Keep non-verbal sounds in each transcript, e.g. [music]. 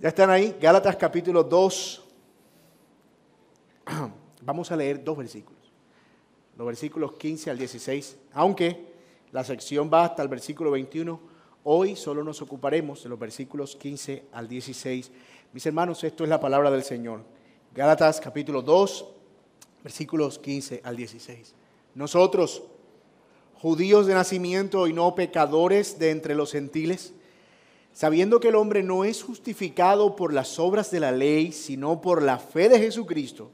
¿Ya están ahí? Gálatas capítulo 2. [clears throat] Vamos a leer dos versículos. Los versículos 15 al 16. Aunque la sección va hasta el versículo 21, hoy solo nos ocuparemos de los versículos 15 al 16. Mis hermanos, esto es la palabra del Señor. Gálatas capítulo 2, versículos 15 al 16. Nosotros, judíos de nacimiento y no pecadores de entre los gentiles, sabiendo que el hombre no es justificado por las obras de la ley, sino por la fe de Jesucristo,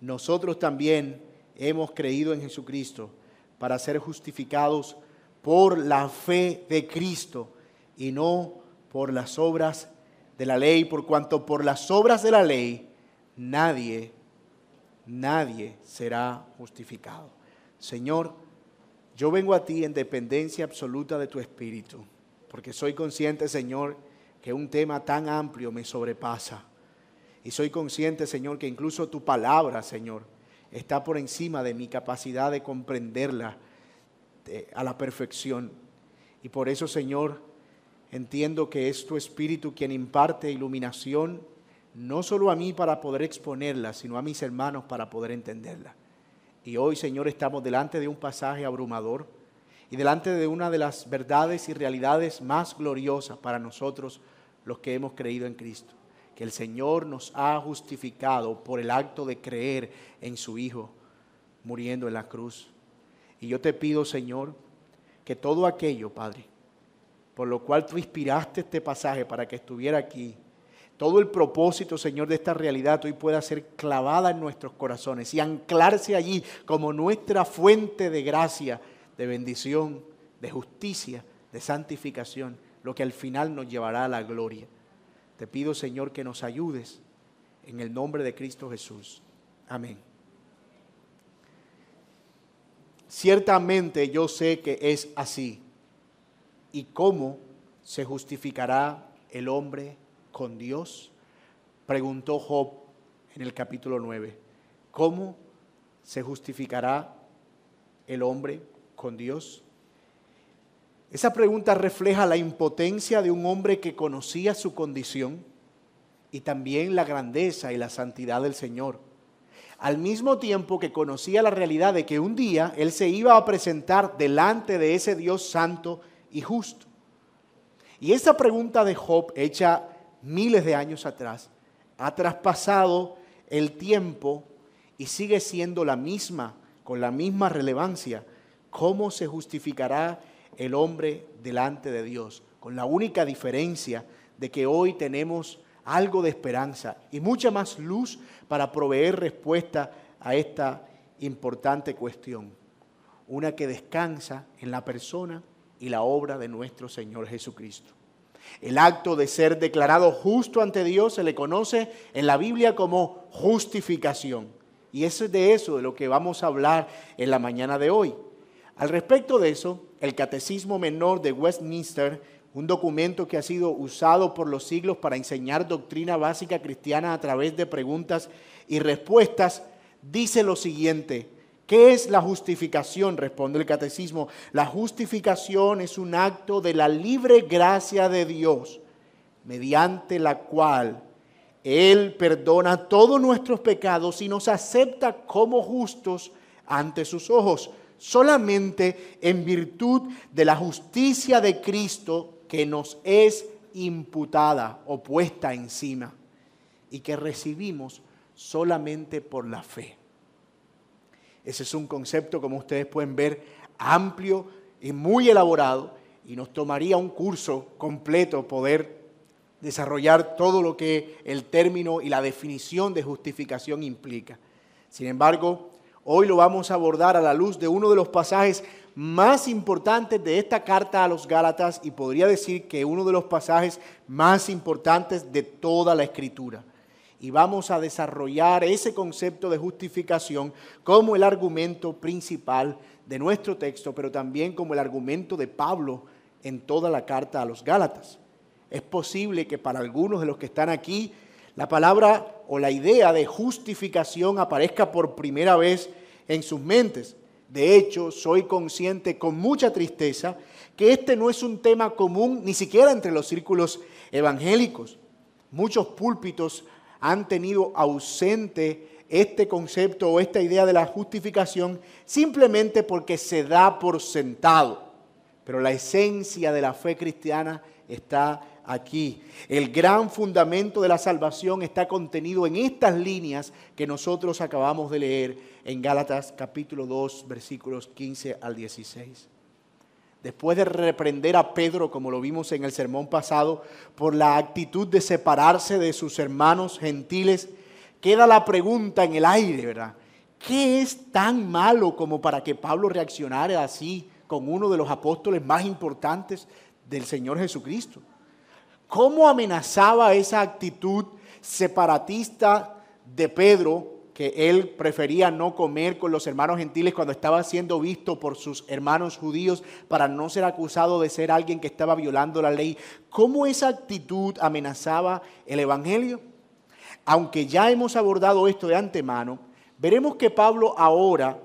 nosotros también hemos creído en Jesucristo para ser justificados por la fe de Cristo y no por las obras de la ley, por cuanto por las obras de la ley nadie, nadie será justificado. Señor, yo vengo a ti en dependencia absoluta de tu Espíritu, porque soy consciente, Señor, que un tema tan amplio me sobrepasa. Y soy consciente, Señor, que incluso tu palabra, Señor, está por encima de mi capacidad de comprenderla eh, a la perfección. Y por eso, Señor, entiendo que es tu Espíritu quien imparte iluminación, no solo a mí para poder exponerla, sino a mis hermanos para poder entenderla. Y hoy, Señor, estamos delante de un pasaje abrumador y delante de una de las verdades y realidades más gloriosas para nosotros, los que hemos creído en Cristo que el Señor nos ha justificado por el acto de creer en su Hijo muriendo en la cruz. Y yo te pido, Señor, que todo aquello, Padre, por lo cual tú inspiraste este pasaje para que estuviera aquí, todo el propósito, Señor, de esta realidad hoy pueda ser clavada en nuestros corazones y anclarse allí como nuestra fuente de gracia, de bendición, de justicia, de santificación, lo que al final nos llevará a la gloria. Te pido, Señor, que nos ayudes en el nombre de Cristo Jesús. Amén. Ciertamente yo sé que es así. ¿Y cómo se justificará el hombre con Dios? Preguntó Job en el capítulo 9. ¿Cómo se justificará el hombre con Dios? Esa pregunta refleja la impotencia de un hombre que conocía su condición y también la grandeza y la santidad del Señor. Al mismo tiempo que conocía la realidad de que un día Él se iba a presentar delante de ese Dios santo y justo. Y esa pregunta de Job, hecha miles de años atrás, ha traspasado el tiempo y sigue siendo la misma, con la misma relevancia. ¿Cómo se justificará el hombre delante de Dios, con la única diferencia de que hoy tenemos algo de esperanza y mucha más luz para proveer respuesta a esta importante cuestión. Una que descansa en la persona y la obra de nuestro Señor Jesucristo. El acto de ser declarado justo ante Dios se le conoce en la Biblia como justificación. Y es de eso de lo que vamos a hablar en la mañana de hoy. Al respecto de eso, el Catecismo Menor de Westminster, un documento que ha sido usado por los siglos para enseñar doctrina básica cristiana a través de preguntas y respuestas, dice lo siguiente. ¿Qué es la justificación? Responde el catecismo. La justificación es un acto de la libre gracia de Dios, mediante la cual Él perdona todos nuestros pecados y nos acepta como justos ante sus ojos solamente en virtud de la justicia de Cristo que nos es imputada o puesta encima y que recibimos solamente por la fe. Ese es un concepto, como ustedes pueden ver, amplio y muy elaborado y nos tomaría un curso completo poder desarrollar todo lo que el término y la definición de justificación implica. Sin embargo, Hoy lo vamos a abordar a la luz de uno de los pasajes más importantes de esta carta a los Gálatas y podría decir que uno de los pasajes más importantes de toda la escritura. Y vamos a desarrollar ese concepto de justificación como el argumento principal de nuestro texto, pero también como el argumento de Pablo en toda la carta a los Gálatas. Es posible que para algunos de los que están aquí la palabra o la idea de justificación aparezca por primera vez en sus mentes. De hecho, soy consciente con mucha tristeza que este no es un tema común ni siquiera entre los círculos evangélicos. Muchos púlpitos han tenido ausente este concepto o esta idea de la justificación simplemente porque se da por sentado. Pero la esencia de la fe cristiana está aquí. El gran fundamento de la salvación está contenido en estas líneas que nosotros acabamos de leer en Gálatas capítulo 2 versículos 15 al 16. Después de reprender a Pedro, como lo vimos en el sermón pasado, por la actitud de separarse de sus hermanos gentiles, queda la pregunta en el aire, ¿verdad? ¿Qué es tan malo como para que Pablo reaccionara así con uno de los apóstoles más importantes del Señor Jesucristo? ¿Cómo amenazaba esa actitud separatista de Pedro que él prefería no comer con los hermanos gentiles cuando estaba siendo visto por sus hermanos judíos para no ser acusado de ser alguien que estaba violando la ley. ¿Cómo esa actitud amenazaba el Evangelio? Aunque ya hemos abordado esto de antemano, veremos que Pablo ahora,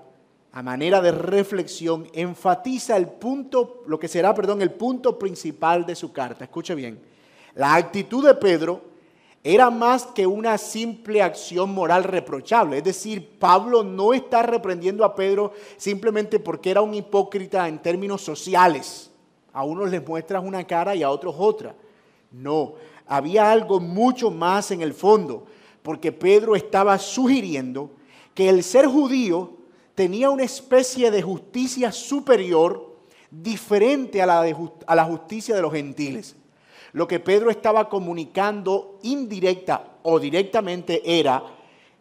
a manera de reflexión, enfatiza el punto, lo que será, perdón, el punto principal de su carta. Escuche bien. La actitud de Pedro era más que una simple acción moral reprochable. Es decir, Pablo no está reprendiendo a Pedro simplemente porque era un hipócrita en términos sociales. A unos les muestras una cara y a otros otra. No, había algo mucho más en el fondo, porque Pedro estaba sugiriendo que el ser judío tenía una especie de justicia superior diferente a la, a la justicia de los gentiles. Lo que Pedro estaba comunicando indirecta o directamente era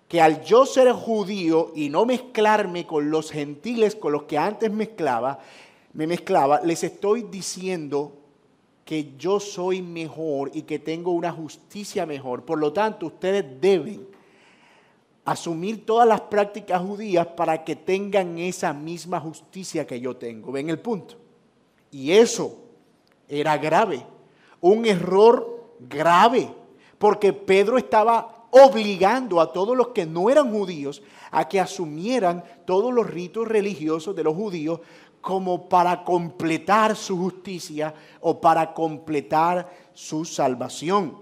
que al yo ser judío y no mezclarme con los gentiles con los que antes mezclaba, me mezclaba, les estoy diciendo que yo soy mejor y que tengo una justicia mejor. Por lo tanto, ustedes deben asumir todas las prácticas judías para que tengan esa misma justicia que yo tengo. ¿Ven el punto? Y eso era grave un error grave, porque Pedro estaba obligando a todos los que no eran judíos a que asumieran todos los ritos religiosos de los judíos como para completar su justicia o para completar su salvación.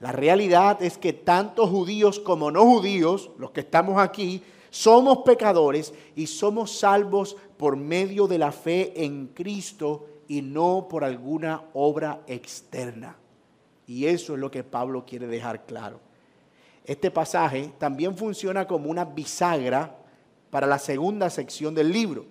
La realidad es que tanto judíos como no judíos, los que estamos aquí, somos pecadores y somos salvos por medio de la fe en Cristo y no por alguna obra externa. Y eso es lo que Pablo quiere dejar claro. Este pasaje también funciona como una bisagra para la segunda sección del libro.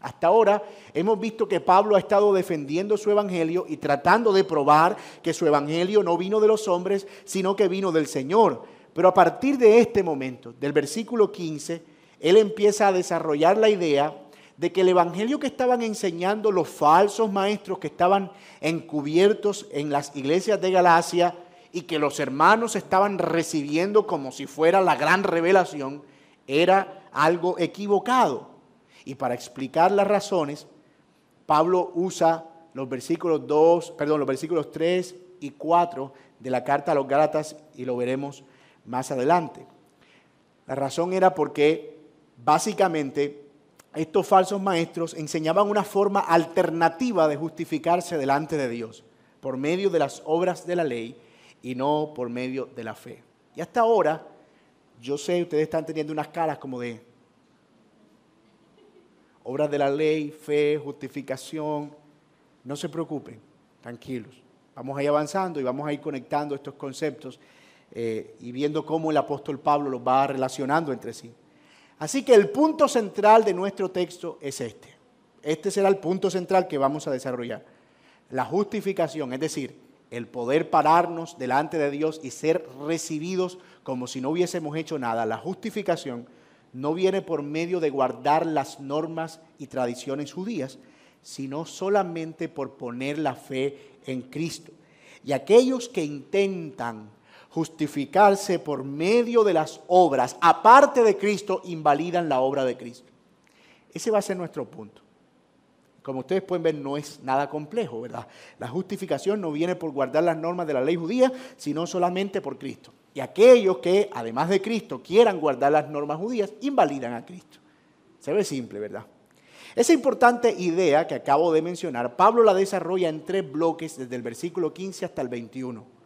Hasta ahora hemos visto que Pablo ha estado defendiendo su evangelio y tratando de probar que su evangelio no vino de los hombres, sino que vino del Señor. Pero a partir de este momento, del versículo 15, él empieza a desarrollar la idea de que el evangelio que estaban enseñando los falsos maestros que estaban encubiertos en las iglesias de Galacia y que los hermanos estaban recibiendo como si fuera la gran revelación, era algo equivocado. Y para explicar las razones, Pablo usa los versículos 2, perdón, los versículos 3 y 4 de la carta a los Gálatas y lo veremos más adelante. La razón era porque básicamente estos falsos maestros enseñaban una forma alternativa de justificarse delante de Dios, por medio de las obras de la ley y no por medio de la fe. Y hasta ahora, yo sé, ustedes están teniendo unas caras como de obras de la ley, fe, justificación. No se preocupen, tranquilos. Vamos a ir avanzando y vamos a ir conectando estos conceptos eh, y viendo cómo el apóstol Pablo los va relacionando entre sí. Así que el punto central de nuestro texto es este. Este será el punto central que vamos a desarrollar. La justificación, es decir, el poder pararnos delante de Dios y ser recibidos como si no hubiésemos hecho nada. La justificación no viene por medio de guardar las normas y tradiciones judías, sino solamente por poner la fe en Cristo. Y aquellos que intentan justificarse por medio de las obras, aparte de Cristo, invalidan la obra de Cristo. Ese va a ser nuestro punto. Como ustedes pueden ver, no es nada complejo, ¿verdad? La justificación no viene por guardar las normas de la ley judía, sino solamente por Cristo. Y aquellos que, además de Cristo, quieran guardar las normas judías, invalidan a Cristo. Se ve simple, ¿verdad? Esa importante idea que acabo de mencionar, Pablo la desarrolla en tres bloques desde el versículo 15 hasta el 21.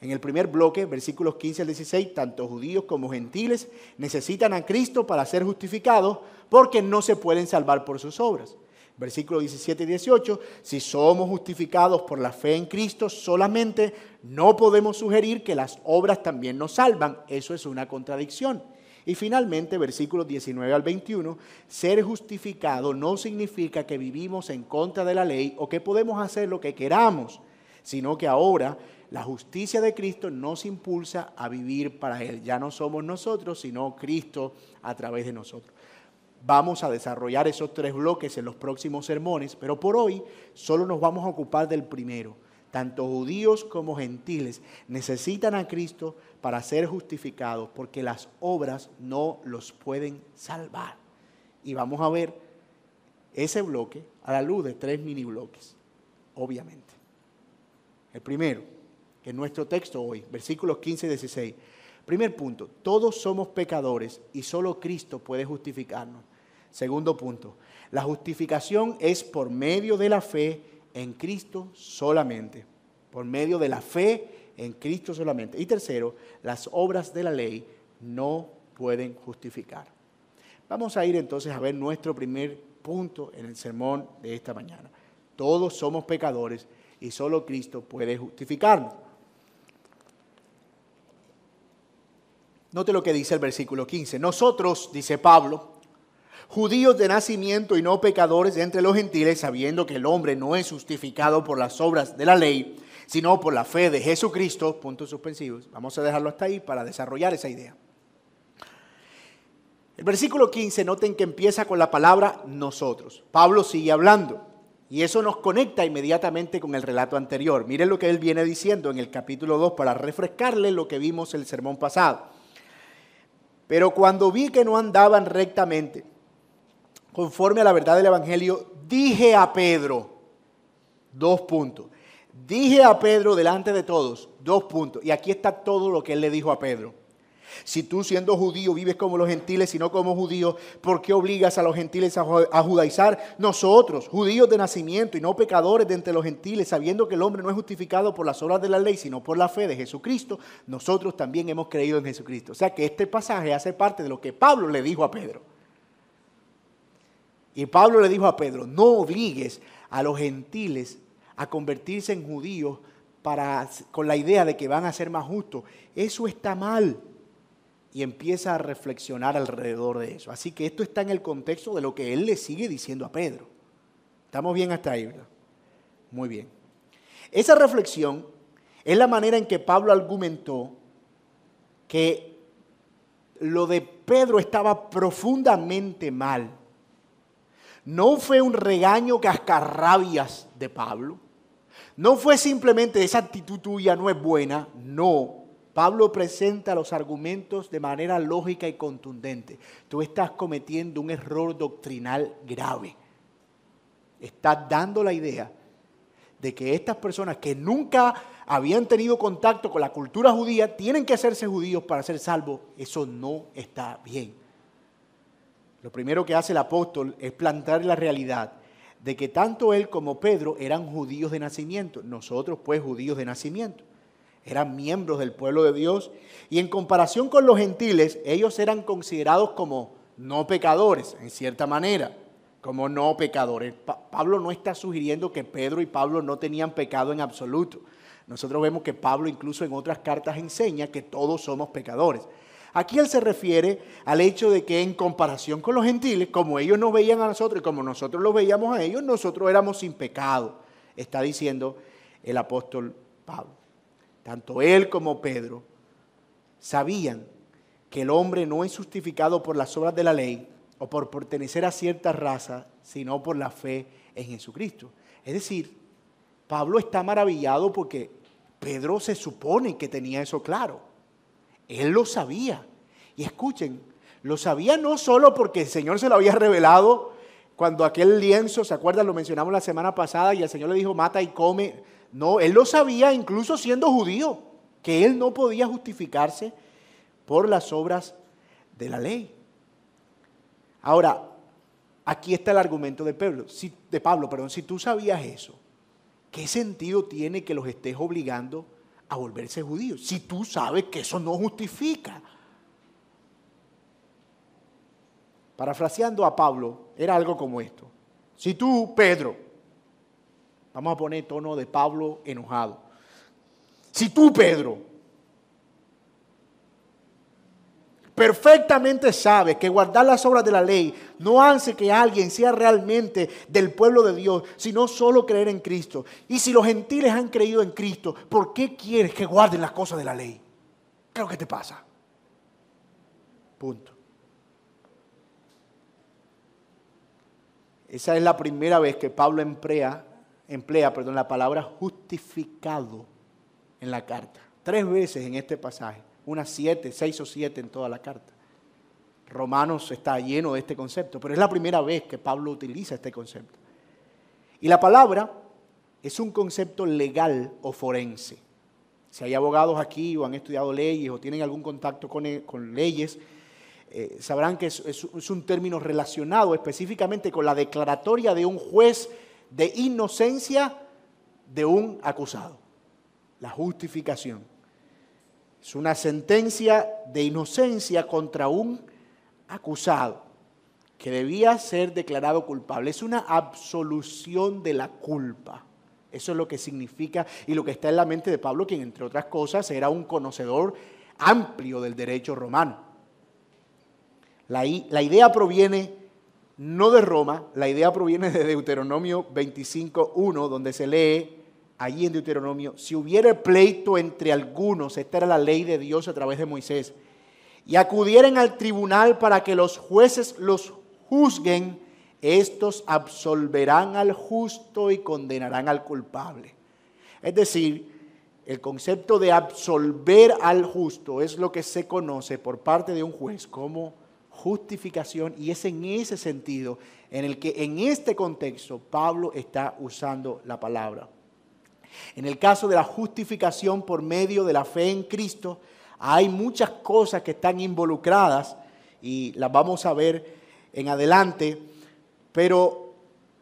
En el primer bloque, versículos 15 al 16, tanto judíos como gentiles necesitan a Cristo para ser justificados porque no se pueden salvar por sus obras. Versículos 17 y 18, si somos justificados por la fe en Cristo solamente, no podemos sugerir que las obras también nos salvan. Eso es una contradicción. Y finalmente, versículos 19 al 21, ser justificado no significa que vivimos en contra de la ley o que podemos hacer lo que queramos, sino que ahora la justicia de Cristo nos impulsa a vivir para Él. Ya no somos nosotros, sino Cristo a través de nosotros. Vamos a desarrollar esos tres bloques en los próximos sermones, pero por hoy solo nos vamos a ocupar del primero. Tanto judíos como gentiles necesitan a Cristo para ser justificados, porque las obras no los pueden salvar. Y vamos a ver ese bloque a la luz de tres mini bloques, obviamente. El primero, es nuestro texto hoy, versículos 15 y 16. Primer punto, todos somos pecadores y solo Cristo puede justificarnos. Segundo punto, la justificación es por medio de la fe en Cristo solamente. Por medio de la fe en Cristo solamente. Y tercero, las obras de la ley no pueden justificar. Vamos a ir entonces a ver nuestro primer punto en el sermón de esta mañana. Todos somos pecadores y solo Cristo puede justificarnos. Note lo que dice el versículo 15. Nosotros, dice Pablo, judíos de nacimiento y no pecadores entre los gentiles, sabiendo que el hombre no es justificado por las obras de la ley, sino por la fe de Jesucristo, puntos suspensivos. Vamos a dejarlo hasta ahí para desarrollar esa idea. El versículo 15, noten que empieza con la palabra nosotros. Pablo sigue hablando y eso nos conecta inmediatamente con el relato anterior. Miren lo que él viene diciendo en el capítulo 2 para refrescarle lo que vimos el sermón pasado. Pero cuando vi que no andaban rectamente, conforme a la verdad del Evangelio, dije a Pedro, dos puntos, Dije a Pedro delante de todos, dos puntos, y aquí está todo lo que él le dijo a Pedro. Si tú siendo judío vives como los gentiles y no como judíos, ¿por qué obligas a los gentiles a, judaizar? Nosotros, judíos de nacimiento y no pecadores de entre los gentiles, sabiendo que el hombre no es justificado por las obras de la ley, sino por la fe de Jesucristo, nosotros también hemos creído en Jesucristo. O sea que este pasaje hace parte de lo que Pablo le dijo a Pedro. Y Pablo le dijo a Pedro, no obligues a los gentiles a convertirse en judíos para, con la idea de que van a ser más justos. Eso está mal. Y empieza a reflexionar alrededor de eso. Así que esto está en el contexto de lo que él le sigue diciendo a Pedro. Estamos bien hasta ahí, ¿verdad? Muy bien. Esa reflexión es la manera en que Pablo argumentó que lo de Pedro estaba profundamente mal. No fue un regaño cascarrabias de Pablo no fue simplemente esa actitud tuya no es buena, no. Pablo presenta los argumentos de manera lógica y contundente. Tú estás cometiendo un error doctrinal grave. Estás dando la idea de que estas personas que nunca habían tenido contacto con la cultura judía tienen que hacerse judíos para ser salvos. Eso no está bien. Lo primero que hace el apóstol es plantar la realidad de que tanto él como Pedro eran judíos de nacimiento, nosotros pues judíos de nacimiento. Eran miembros del pueblo de Dios y en comparación con los gentiles, ellos eran considerados como no pecadores, en cierta manera, como no pecadores. Pablo no está sugiriendo que Pedro y Pablo no tenían pecado en absoluto. Nosotros vemos que Pablo incluso en otras cartas enseña que todos somos pecadores. Aquí él se refiere al hecho de que en comparación con los gentiles, como ellos nos veían a nosotros y como nosotros los veíamos a ellos, nosotros éramos sin pecado, está diciendo el apóstol Pablo. Tanto él como Pedro sabían que el hombre no es justificado por las obras de la ley o por pertenecer a cierta raza, sino por la fe en Jesucristo. Es decir, Pablo está maravillado porque Pedro se supone que tenía eso claro. Él lo sabía. Y escuchen, lo sabía no solo porque el Señor se lo había revelado cuando aquel lienzo, ¿se acuerdan? Lo mencionamos la semana pasada y el Señor le dijo, mata y come. No, él lo sabía incluso siendo judío, que él no podía justificarse por las obras de la ley. Ahora, aquí está el argumento de Pablo, si, de Pablo, perdón, si tú sabías eso, ¿qué sentido tiene que los estés obligando a volverse judío? Si tú sabes que eso no justifica. Parafraseando a Pablo, era algo como esto. Si tú, Pedro, vamos a poner tono de Pablo enojado. Si tú, Pedro, perfectamente sabes que guardar las obras de la ley no hace que alguien sea realmente del pueblo de Dios, sino solo creer en Cristo. Y si los gentiles han creído en Cristo, ¿por qué quieres que guarden las cosas de la ley? ¿Qué es lo que te pasa? Punto. Esa es la primera vez que Pablo emplea, emplea perdón, la palabra justificado en la carta. Tres veces en este pasaje, unas siete, seis o siete en toda la carta. Romanos está lleno de este concepto, pero es la primera vez que Pablo utiliza este concepto. Y la palabra es un concepto legal o forense. Si hay abogados aquí o han estudiado leyes o tienen algún contacto con, con leyes, eh, sabrán que es, un término relacionado específicamente con la declaratoria de un juez de inocencia de un acusado. La justificación. Es una sentencia de inocencia contra un acusado que debía ser declarado culpable. Es una absolución de la culpa. Eso es lo que significa y lo que está en la mente de Pablo, quien entre otras cosas era un conocedor amplio del derecho romano. La, idea proviene no de Roma, la idea proviene de Deuteronomio 25.1, donde se lee allí en Deuteronomio, si hubiera pleito entre algunos, esta era la ley de Dios a través de Moisés, y acudieren al tribunal para que los jueces los juzguen, estos absolverán al justo y condenarán al culpable. Es decir, el concepto de absolver al justo es lo que se conoce por parte de un juez como justificación y es en ese sentido en el que en este contexto Pablo está usando la palabra. En el caso de la justificación por medio de la fe en Cristo, hay muchas cosas que están involucradas y las vamos a ver en adelante, pero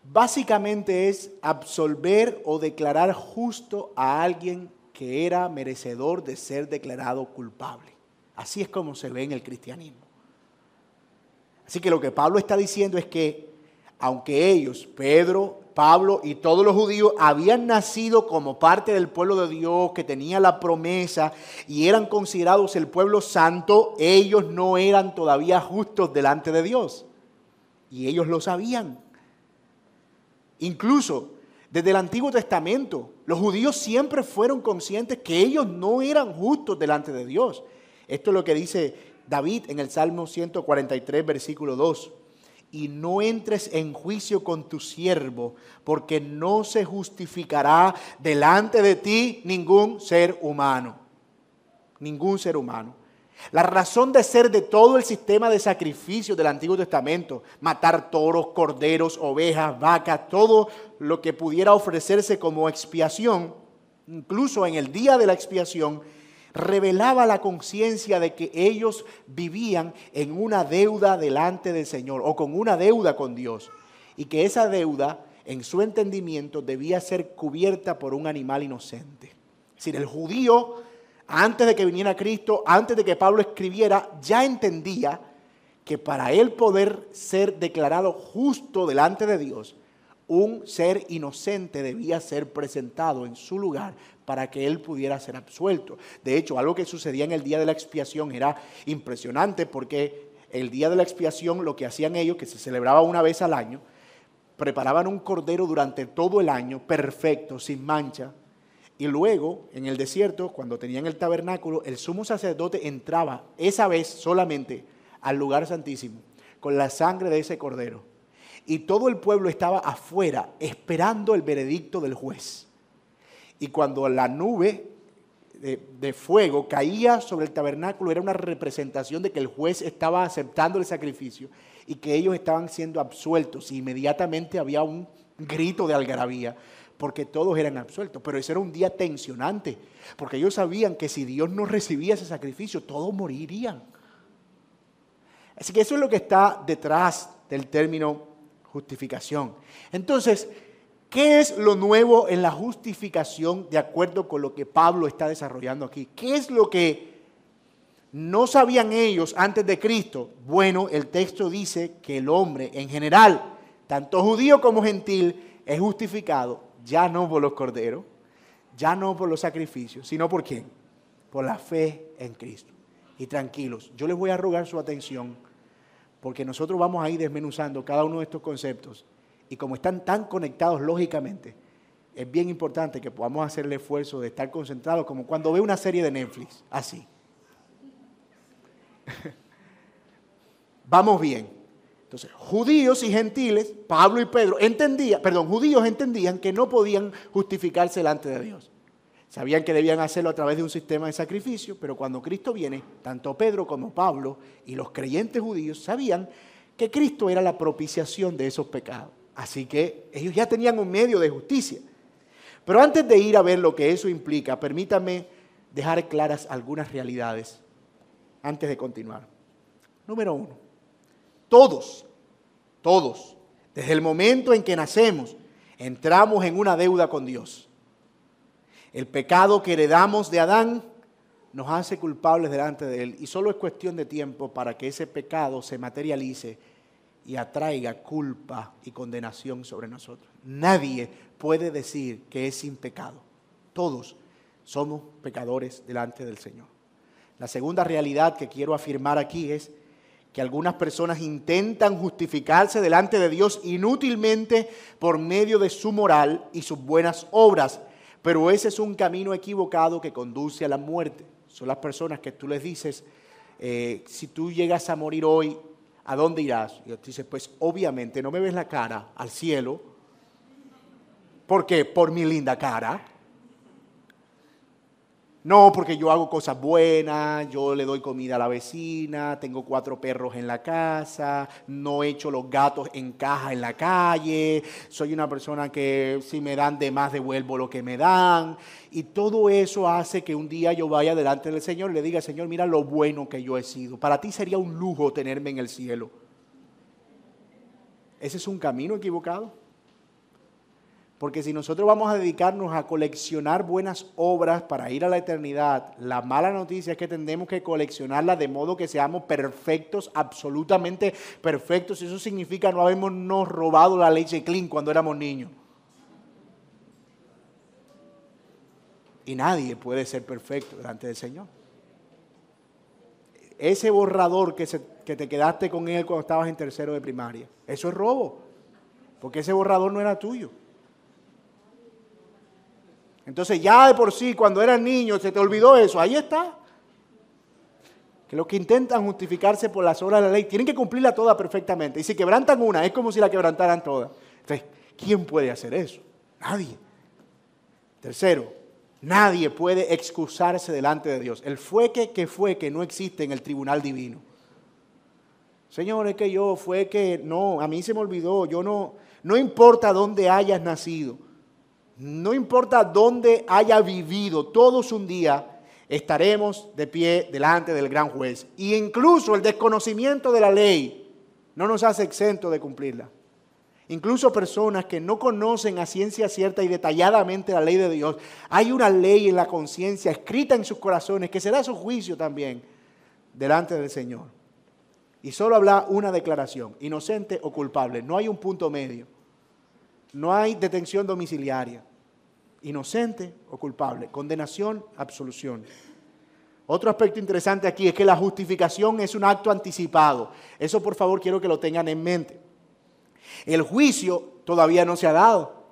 básicamente es absolver o declarar justo a alguien que era merecedor de ser declarado culpable. Así es como se ve en el cristianismo. Así que lo que Pablo está diciendo es que aunque ellos, Pedro, Pablo y todos los judíos habían nacido como parte del pueblo de Dios, que tenía la promesa y eran considerados el pueblo santo, ellos no eran todavía justos delante de Dios. Y ellos lo sabían. Incluso desde el Antiguo Testamento, los judíos siempre fueron conscientes que ellos no eran justos delante de Dios. Esto es lo que dice David en el Salmo 143, versículo 2. Y no entres en juicio con tu siervo, porque no se justificará delante de ti ningún ser humano. Ningún ser humano. La razón de ser de todo el sistema de sacrificios del Antiguo Testamento, matar toros, corderos, ovejas, vacas, todo lo que pudiera ofrecerse como expiación, incluso en el día de la expiación, revelaba la conciencia de que ellos vivían en una deuda delante del Señor o con una deuda con Dios y que esa deuda en su entendimiento debía ser cubierta por un animal inocente. Es decir, el judío, antes de que viniera Cristo, antes de que Pablo escribiera, ya entendía que para él poder ser declarado justo delante de Dios, un ser inocente debía ser presentado en su lugar para que él pudiera ser absuelto. De hecho, algo que sucedía en el día de la expiación era impresionante porque el día de la expiación lo que hacían ellos, que se celebraba una vez al año, preparaban un cordero durante todo el año, perfecto, sin mancha, y luego, en el desierto, cuando tenían el tabernáculo, el sumo sacerdote entraba esa vez solamente al lugar santísimo con la sangre de ese cordero. Y todo el pueblo estaba afuera esperando el veredicto del juez. Y cuando la nube de, fuego caía sobre el tabernáculo, era una representación de que el juez estaba aceptando el sacrificio y que ellos estaban siendo absueltos. Y inmediatamente había un grito de algarabía, porque todos eran absueltos. Pero ese era un día tensionante, porque ellos sabían que si Dios no recibía ese sacrificio, todos morirían. Así que eso es lo que está detrás del término justificación. Entonces, ¿Qué es lo nuevo en la justificación de acuerdo con lo que Pablo está desarrollando aquí? ¿Qué es lo que no sabían ellos antes de Cristo? Bueno, el texto dice que el hombre en general, tanto judío como gentil, es justificado ya no por los corderos, ya no por los sacrificios, sino por quién? Por la fe en Cristo. Y tranquilos, yo les voy a rogar su atención porque nosotros vamos a ir desmenuzando cada uno de estos conceptos y como están tan conectados lógicamente, es bien importante que podamos hacer el esfuerzo de estar concentrados como cuando ve una serie de Netflix, así. [laughs] Vamos bien. Entonces, judíos y gentiles, Pablo y Pedro, entendían, perdón, judíos entendían que no podían justificarse delante de Dios. Sabían que debían hacerlo a través de un sistema de sacrificio, pero cuando Cristo viene, tanto Pedro como Pablo y los creyentes judíos sabían que Cristo era la propiciación de esos pecados. Así que ellos ya tenían un medio de justicia. Pero antes de ir a ver lo que eso implica, permítame dejar claras algunas realidades antes de continuar. Número uno, todos, todos, desde el momento en que nacemos, entramos en una deuda con Dios. El pecado que heredamos de Adán nos hace culpables delante de Él y solo es cuestión de tiempo para que ese pecado se materialice y atraiga culpa y condenación sobre nosotros. Nadie puede decir que es sin pecado. Todos somos pecadores delante del Señor. La segunda realidad que quiero afirmar aquí es que algunas personas intentan justificarse delante de Dios inútilmente por medio de su moral y sus buenas obras, pero ese es un camino equivocado que conduce a la muerte. Son las personas que tú les dices, eh, si tú llegas a morir hoy, ¿a dónde irás? Y dice, pues obviamente no me ves la cara al cielo. ¿Por qué? Por mi linda cara. No, porque yo hago cosas buenas, yo le doy comida a la vecina, tengo cuatro perros en la casa, no echo los gatos en caja en la calle, soy una persona que si me dan de más devuelvo lo que me dan. Y todo eso hace que un día yo vaya delante del Señor y le diga, Señor, mira lo bueno que yo he sido. Para ti sería un lujo tenerme en el cielo. ¿Ese es un camino equivocado? Porque si nosotros vamos a dedicarnos a coleccionar buenas obras para ir a la eternidad, la mala noticia es que tendremos que coleccionarlas de modo que seamos perfectos, absolutamente perfectos. Eso significa no habernos robado la leche clean cuando éramos niños. Y nadie puede ser perfecto delante del Señor. Ese borrador que, que te quedaste con él cuando estabas en tercero de primaria, eso es robo. Porque ese borrador no era tuyo. Entonces ya de por sí, cuando eras niño, se te olvidó eso. Ahí está. Que los que intentan justificarse por las obras de la ley tienen que cumplirla toda perfectamente. Y si quebrantan una, es como si la quebrantaran toda. Entonces, ¿quién puede hacer eso? Nadie. Tercero, nadie puede excusarse delante de Dios. El fue que, que fue que no existe en el tribunal divino. Señor, es que yo fue que no, a mí se me olvidó, yo no, no importa dónde hayas nacido. No importa dónde haya vivido, todos un día estaremos de pie delante del gran juez. Y incluso el desconocimiento de la ley no nos hace exento de cumplirla. Incluso personas que no conocen a ciencia cierta y detalladamente la ley de Dios, hay una ley en la conciencia escrita en sus corazones que será su juicio también delante del Señor. Y solo habla una declaración, inocente o culpable. No hay un punto medio. No hay detención domiciliaria inocente o culpable, condenación, absolución. Otro aspecto interesante aquí es que la justificación es un acto anticipado. Eso por favor quiero que lo tengan en mente. El juicio todavía no se ha dado.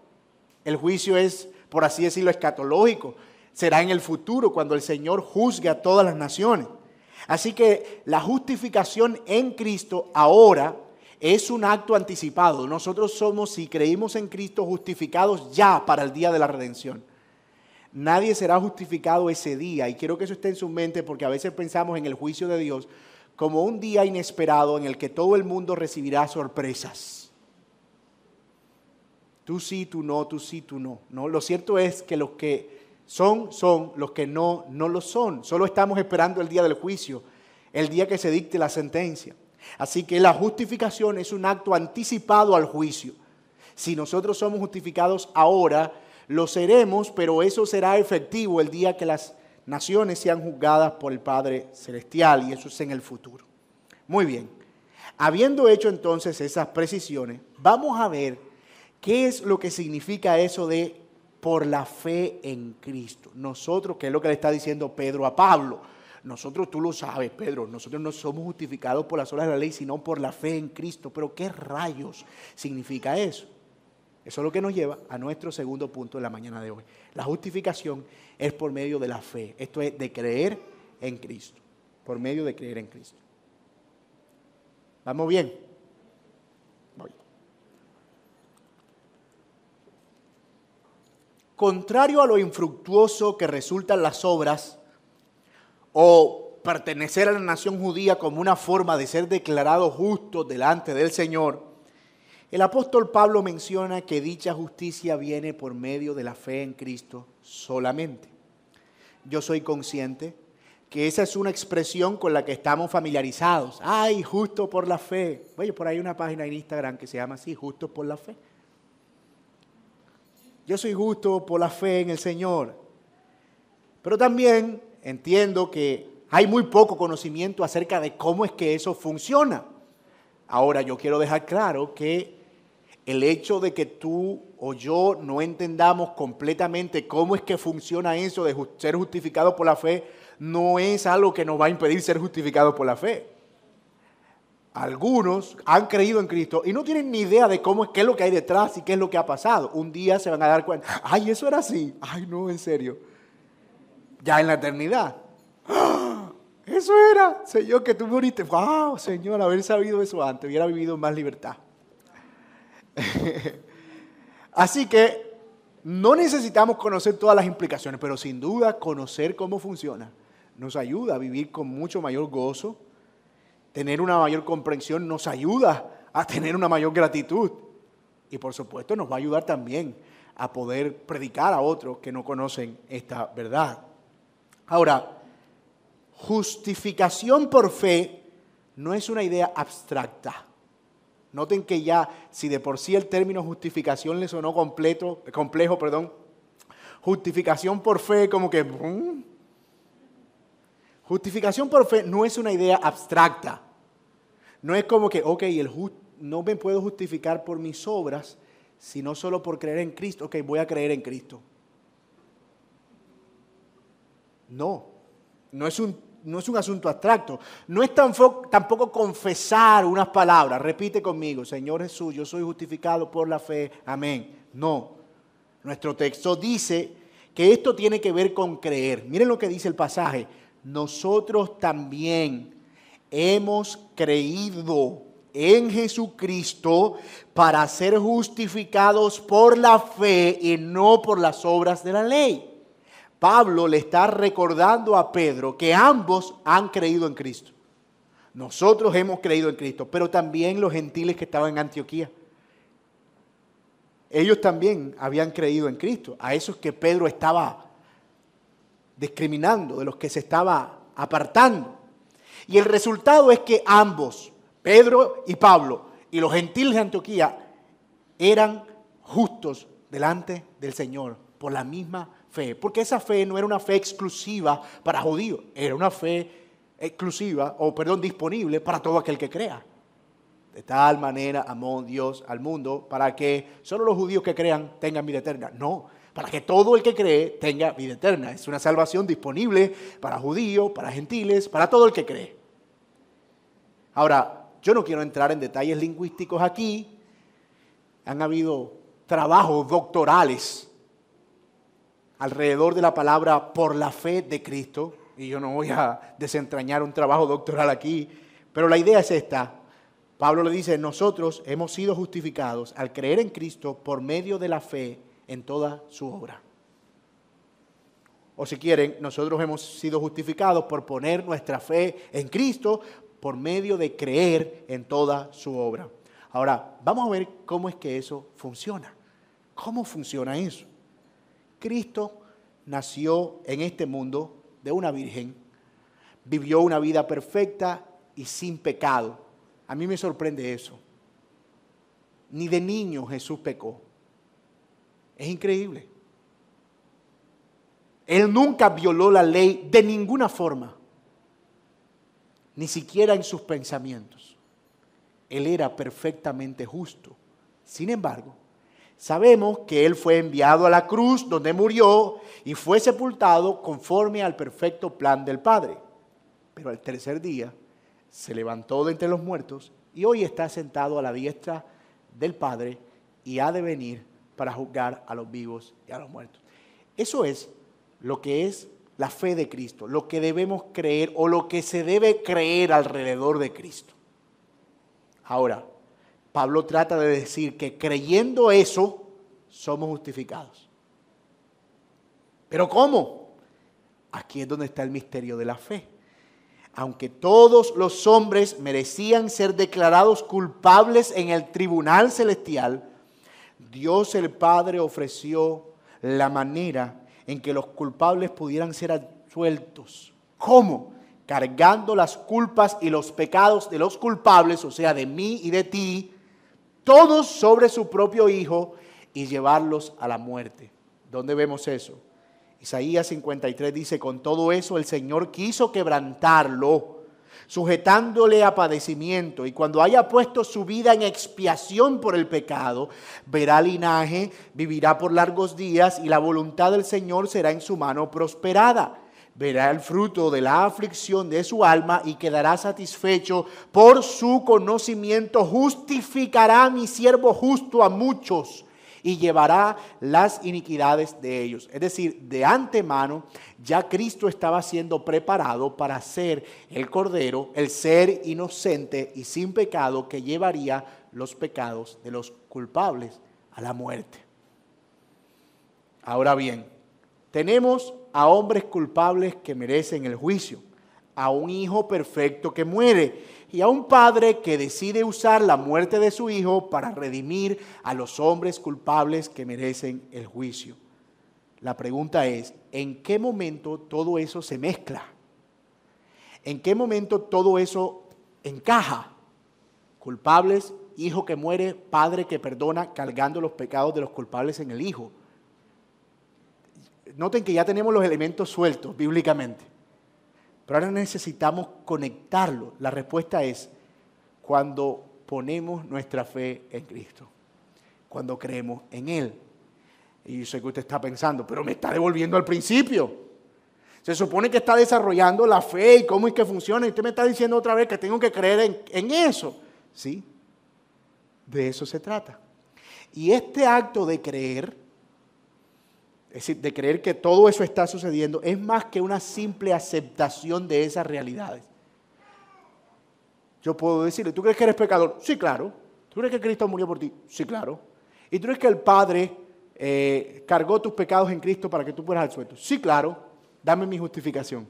El juicio es, por así decirlo, escatológico. Será en el futuro cuando el Señor juzgue a todas las naciones. Así que la justificación en Cristo ahora es un acto anticipado. Nosotros somos, si creímos en Cristo, justificados ya para el día de la redención. Nadie será justificado ese día y quiero que eso esté en su mente porque a veces pensamos en el juicio de Dios como un día inesperado en el que todo el mundo recibirá sorpresas. Tú sí, tú no, tú sí, tú no. No, lo cierto es que los que son son, los que no no lo son. Solo estamos esperando el día del juicio, el día que se dicte la sentencia. Así que la justificación es un acto anticipado al juicio. Si nosotros somos justificados ahora, lo seremos, pero eso será efectivo el día que las naciones sean juzgadas por el Padre Celestial y eso es en el futuro. Muy bien. Habiendo hecho entonces esas precisiones, vamos a ver qué es lo que significa eso de por la fe en Cristo. Nosotros, que es lo que le está diciendo Pedro a Pablo, nosotros, tú lo sabes, Pedro, nosotros no somos justificados por las obras de la ley, sino por la fe en Cristo. Pero ¿qué rayos significa eso? Eso es lo que nos lleva a nuestro segundo punto de la mañana de hoy. La justificación es por medio de la fe. Esto es de creer en Cristo. Por medio de creer en Cristo. ¿Vamos bien? Contrario a lo infructuoso que resultan las obras, o pertenecer a la nación judía como una forma de ser declarado justo delante del Señor, el apóstol Pablo menciona que dicha justicia viene por medio de la fe en Cristo solamente. Yo soy consciente que esa es una expresión con la que estamos familiarizados. Ay, justo por la fe. Oye, por ahí hay una página en Instagram que se llama así, justo por la fe. Yo soy justo por la fe en el Señor. Pero también entiendo que hay muy poco conocimiento acerca de cómo es que eso funciona. Ahora yo quiero dejar claro que el hecho de que tú o yo no entendamos completamente cómo es que funciona eso de ser justificado por la fe, no es algo que nos va a impedir ser justificado por la fe. Algunos han creído en Cristo y no tienen ni idea de cómo es, qué es lo que hay detrás y qué es lo que ha pasado. Un día se van a dar cuenta, ay, eso era así, ay, no, en serio ya en la eternidad. ¡Ah! Eso era, Señor, que tú moriste. ¡Wow, Señor, haber sabido eso antes! Hubiera vivido más libertad. [laughs] Así que no necesitamos conocer todas las implicaciones, pero sin duda conocer cómo funciona nos ayuda a vivir con mucho mayor gozo, tener una mayor comprensión, nos ayuda a tener una mayor gratitud. Y por supuesto nos va a ayudar también a poder predicar a otros que no conocen esta verdad. Ahora, justificación por fe no es una idea abstracta. Noten que ya, si de por sí el término justificación le sonó completo, complejo, perdón, justificación por fe como que... Justificación por fe no es una idea abstracta. No es como que, ok, el no me puedo justificar por mis obras, sino solo por creer en Cristo. Ok, voy a creer en Cristo. No, no es un, no es un asunto abstracto. No es tampoco confesar unas palabras. Repite conmigo, Señor Jesús, yo soy justificado por la fe. Amén. No. Nuestro texto dice que esto tiene que ver con creer. Miren lo que dice el pasaje. Nosotros también hemos creído en Jesucristo para ser justificados por la fe y no por las obras de la ley. Pablo le está recordando a Pedro que ambos han creído en Cristo. Nosotros hemos creído en Cristo, pero también los gentiles que estaban en Antioquía. Ellos también habían creído en Cristo. A esos que Pedro estaba discriminando, de los que se estaba apartando. Y el resultado es que ambos, Pedro y Pablo, y los gentiles de Antioquía, eran justos delante del Señor por la misma fe, porque esa fe no era una fe exclusiva para judíos, era una fe exclusiva, o perdón, disponible para todo aquel que crea. De tal manera amó Dios al mundo para que solo los judíos que crean tengan vida eterna. No, para que todo el que cree tenga vida eterna. Es una salvación disponible para judíos, para gentiles, para todo el que cree. Ahora, yo no quiero entrar en detalles lingüísticos aquí. Han habido trabajos doctorales alrededor de la palabra por la fe de Cristo, y yo no voy a desentrañar un trabajo doctoral aquí, pero la idea es esta. Pablo le dice, nosotros hemos sido justificados al creer en Cristo por medio de la fe en toda su obra. O si quieren, nosotros hemos sido justificados por poner nuestra fe en Cristo por medio de creer en toda su obra. Ahora, vamos a ver cómo es que eso funciona. ¿Cómo funciona eso? Cristo nació en este mundo de una virgen, vivió una vida perfecta y sin pecado. A mí me sorprende eso. ni de niño Jesús pecó. Es increíble. Él nunca violó la ley de ninguna forma, ni siquiera en sus pensamientos. Él era perfectamente justo. Sin embargo, sabemos que Él fue enviado a la cruz donde murió y fue sepultado conforme al perfecto plan del Padre. Pero al tercer día se levantó de entre los muertos y hoy está sentado a la diestra del Padre y ha de venir para juzgar a los vivos y a los muertos. Eso es lo que es la fe de Cristo, lo que debemos creer o lo que se debe creer alrededor de Cristo. Ahora, Pablo trata de decir que creyendo eso, somos justificados. ¿Pero cómo? Aquí es donde está el misterio de la fe. Aunque todos los hombres merecían ser declarados culpables en el tribunal celestial, Dios el Padre ofreció la manera en que los culpables pudieran ser absueltos. ¿Cómo? Cargando las culpas y los pecados de los culpables, o sea, de mí y de ti, todos sobre su propio Hijo y llevarlos a la muerte. ¿Dónde vemos eso? Isaías 53 dice, con todo eso el Señor quiso quebrantarlo sujetándole a padecimiento, y cuando haya puesto su vida en expiación por el pecado, verá linaje, vivirá por largos días, y la voluntad del Señor será en su mano prosperada. Verá el fruto de la aflicción de su alma y quedará satisfecho por su conocimiento. Justificará mi siervo justo a muchos y llevará las iniquidades de ellos. Es decir, de antemano ya Cristo estaba siendo preparado para ser el Cordero, el ser inocente y sin pecado que llevaría los pecados de los culpables a la muerte. Ahora bien, tenemos a hombres culpables que merecen el juicio, a un hijo perfecto que muere y a un padre que decide usar la muerte de su hijo para redimir a los hombres culpables que merecen el juicio. La pregunta es, ¿en qué momento todo eso se mezcla? ¿En qué momento todo eso encaja? Culpables, hijo que muere, padre que perdona, cargando los pecados de los culpables en el hijo. Noten que ya tenemos los elementos sueltos bíblicamente. Pero ahora necesitamos conectarlo. La respuesta es cuando ponemos nuestra fe en Cristo, cuando creemos en Él. Y yo sé que usted está pensando, pero me está devolviendo al principio. Se supone que está desarrollando la fe y cómo es que funciona. Y usted me está diciendo otra vez que tengo que creer en, en eso. Sí, de eso se trata. Y este acto de creer es decir, de creer que todo eso está sucediendo, es más que una simple aceptación de esas realidades. Yo puedo decirle, ¿tú crees que eres pecador? Sí, claro. ¿Tú crees que Cristo murió por ti? Sí, claro. ¿Y tú crees que el Padre eh, cargó tus pecados en Cristo para que tú fueras al suelto? Sí, claro. Dame mi justificación.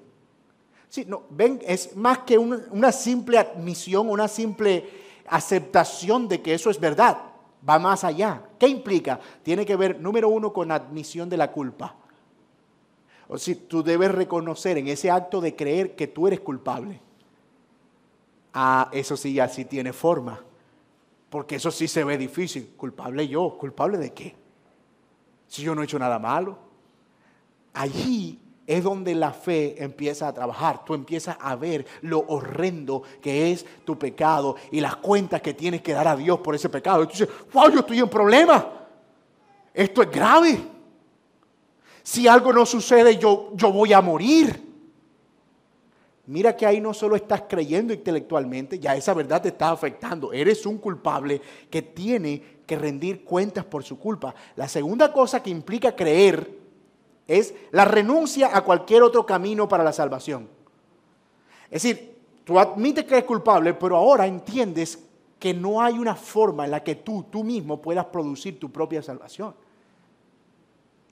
Sí, no, ven, es más que una simple admisión, una simple aceptación de que eso es verdad va más allá. ¿Qué implica? Tiene que ver, número uno, con admisión de la culpa. O si tú debes reconocer en ese acto de creer que tú eres culpable. Ah, eso sí, así tiene forma. Porque eso sí se ve difícil. ¿Culpable yo? ¿Culpable de qué? Si yo no he hecho nada malo. Allí es donde la fe empieza a trabajar. Tú empiezas a ver lo horrendo que es tu pecado y las cuentas que tienes que dar a Dios por ese pecado. Y tú dices, wow, yo estoy en problema. Esto es grave. Si algo no sucede, yo, yo voy a morir. Mira que ahí no solo estás creyendo intelectualmente, ya esa verdad te está afectando. Eres un culpable que tiene que rendir cuentas por su culpa. La segunda cosa que implica creer es la renuncia a cualquier otro camino para la salvación. Es decir, tú admites que eres culpable, pero ahora entiendes que no hay una forma en la que tú, tú mismo puedas producir tu propia salvación.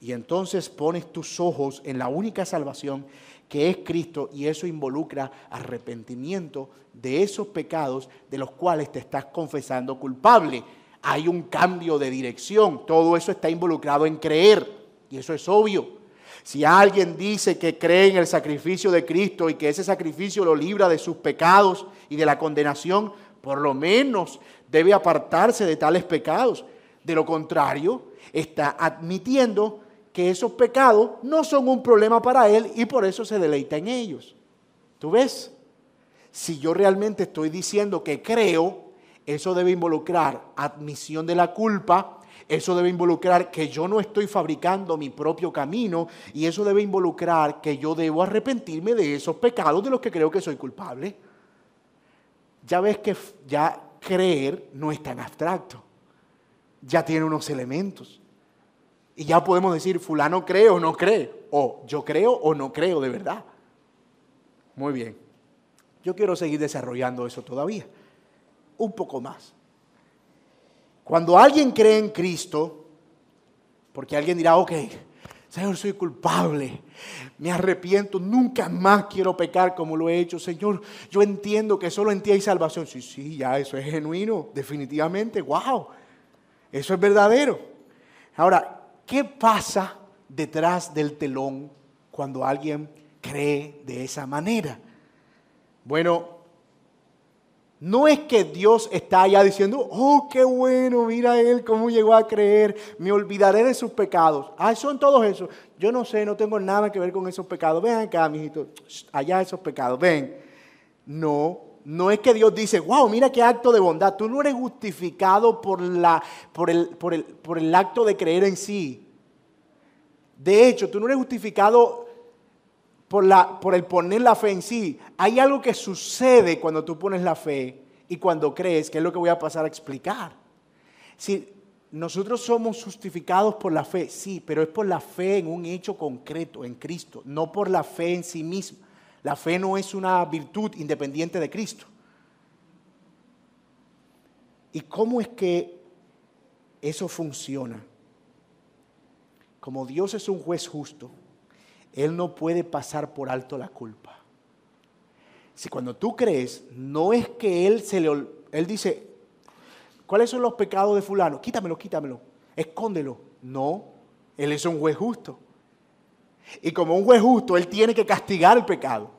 Y entonces pones tus ojos en la única salvación que es Cristo y eso involucra arrepentimiento de esos pecados de los cuales te estás confesando culpable. Hay un cambio de dirección, todo eso está involucrado en creer y eso es obvio. Si alguien dice que cree en el sacrificio de Cristo y que ese sacrificio lo libra de sus pecados y de la condenación, Por lo menos debe apartarse de tales pecados. De lo contrario, está admitiendo que esos pecados no son un problema para él y por eso se deleita en ellos. ¿Tú ves? Si yo realmente estoy diciendo que creo, eso debe involucrar admisión de la culpa, eso debe involucrar que yo no estoy fabricando mi propio camino y eso debe involucrar que yo debo arrepentirme de esos pecados de los que creo que soy culpable. Ya ves que ya creer no es tan abstracto, ya tiene unos elementos. Y ya podemos decir, fulano cree o no cree, o yo creo o no creo de verdad. Muy bien, yo quiero seguir desarrollando eso todavía, un poco más. Cuando alguien cree en Cristo, porque alguien dirá, ok, Señor, soy culpable, me arrepiento, nunca más quiero pecar como lo he hecho, Señor, yo entiendo que solo en ti hay salvación. Sí, sí, ya eso es genuino, definitivamente, wow, eso es verdadero. Ahora, ¿qué pasa detrás del telón cuando alguien cree de esa manera? Bueno, no es que Dios está allá diciendo, oh, qué bueno, mira él cómo llegó a creer, me olvidaré de sus pecados. Ah, son todos esos. Yo no sé, no tengo nada que ver con esos pecados. Ven acá, mijito, allá esos pecados, ven. No, no es que Dios dice, wow, mira qué acto de bondad. Tú no eres justificado por, la, por, el, por, el, por el acto de creer en sí. De hecho, tú no eres justificado por, la, por el poner la fe en sí. Hay algo que sucede cuando tú pones la fe y cuando crees, que es lo que voy a pasar a explicar. Si nosotros somos justificados por la fe, sí, pero es por la fe en un hecho concreto, en Cristo, no por la fe en sí misma. La fe no es una virtud independiente de Cristo. ¿Y cómo es que eso funciona? Como Dios es un juez justo, él no puede pasar por alto la culpa. Si cuando tú crees, no es que Él se le... Él dice, ¿cuáles son los pecados de fulano? Quítamelo, quítamelo, escóndelo. No, Él es un juez justo. Y como un juez justo, Él tiene que castigar el pecado.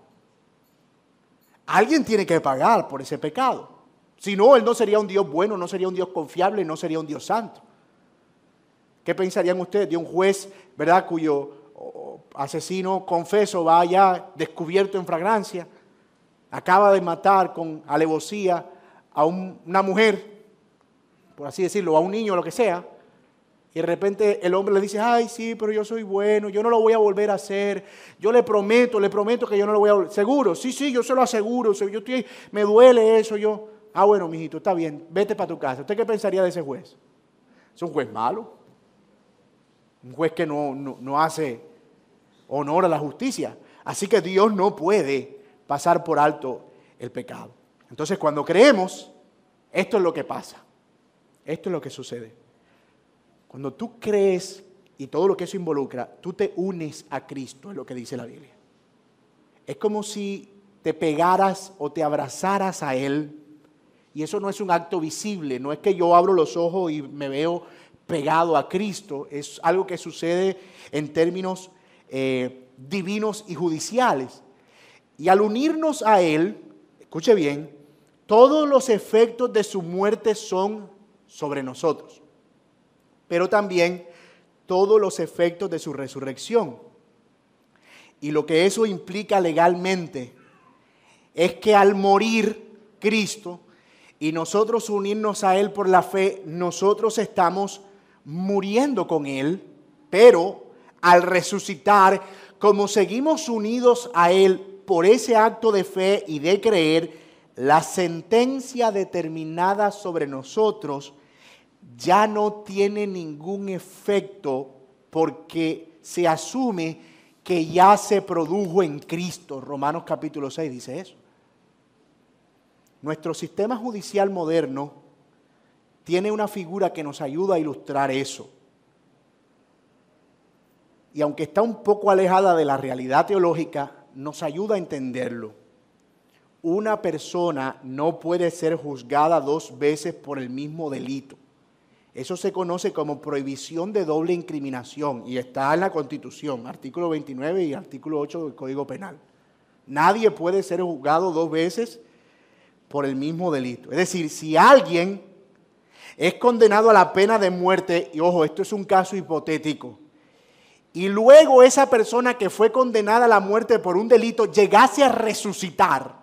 Alguien tiene que pagar por ese pecado. Si no, Él no sería un Dios bueno, no sería un Dios confiable, no sería un Dios santo. ¿Qué pensarían ustedes de un juez, verdad, cuyo asesino confeso va allá descubierto en fragancia, acaba de matar con alevosía a una mujer, por así decirlo, a un niño, lo que sea, y de repente el hombre le dice, ay, sí, pero yo soy bueno, yo no lo voy a volver a hacer, yo le prometo, le prometo que yo no lo voy a volver, seguro, sí, sí, yo se lo aseguro, yo estoy, me duele eso, yo, ah, bueno, mijito, está bien, vete para tu casa. ¿Usted qué pensaría de ese juez? Es un juez malo, un juez que no, no hace honor a la justicia. Así que Dios no puede pasar por alto el pecado. Entonces cuando creemos, esto es lo que pasa. Esto es lo que sucede. Cuando tú crees y todo lo que eso involucra, tú te unes a Cristo, es lo que dice la Biblia. Es como si te pegaras o te abrazaras a Él. Y eso no es un acto visible, no es que yo abro los ojos y me veo pegado a Cristo, es algo que sucede en términos eh, divinos y judiciales. Y al unirnos a Él, escuche bien, todos los efectos de su muerte son sobre nosotros, pero también todos los efectos de su resurrección. Y lo que eso implica legalmente es que al morir Cristo y nosotros unirnos a Él por la fe, nosotros estamos muriendo con Él, pero al resucitar, como seguimos unidos a Él por ese acto de fe y de creer, la sentencia determinada sobre nosotros ya no tiene ningún efecto porque se asume que ya se produjo en Cristo. Romanos capítulo 6 dice eso. Nuestro sistema judicial moderno tiene una figura que nos ayuda a ilustrar eso y aunque está un poco alejada de la realidad teológica, nos ayuda a entenderlo. Una persona no puede ser juzgada dos veces por el mismo delito. Eso se conoce como prohibición de doble incriminación y está en la Constitución, artículo 29 y artículo 8 del Código Penal. Nadie puede ser juzgado dos veces por el mismo delito. Es decir, si alguien es condenado a la pena de muerte, y ojo, esto es un caso hipotético, y luego esa persona que fue condenada a la muerte por un delito llegase a resucitar,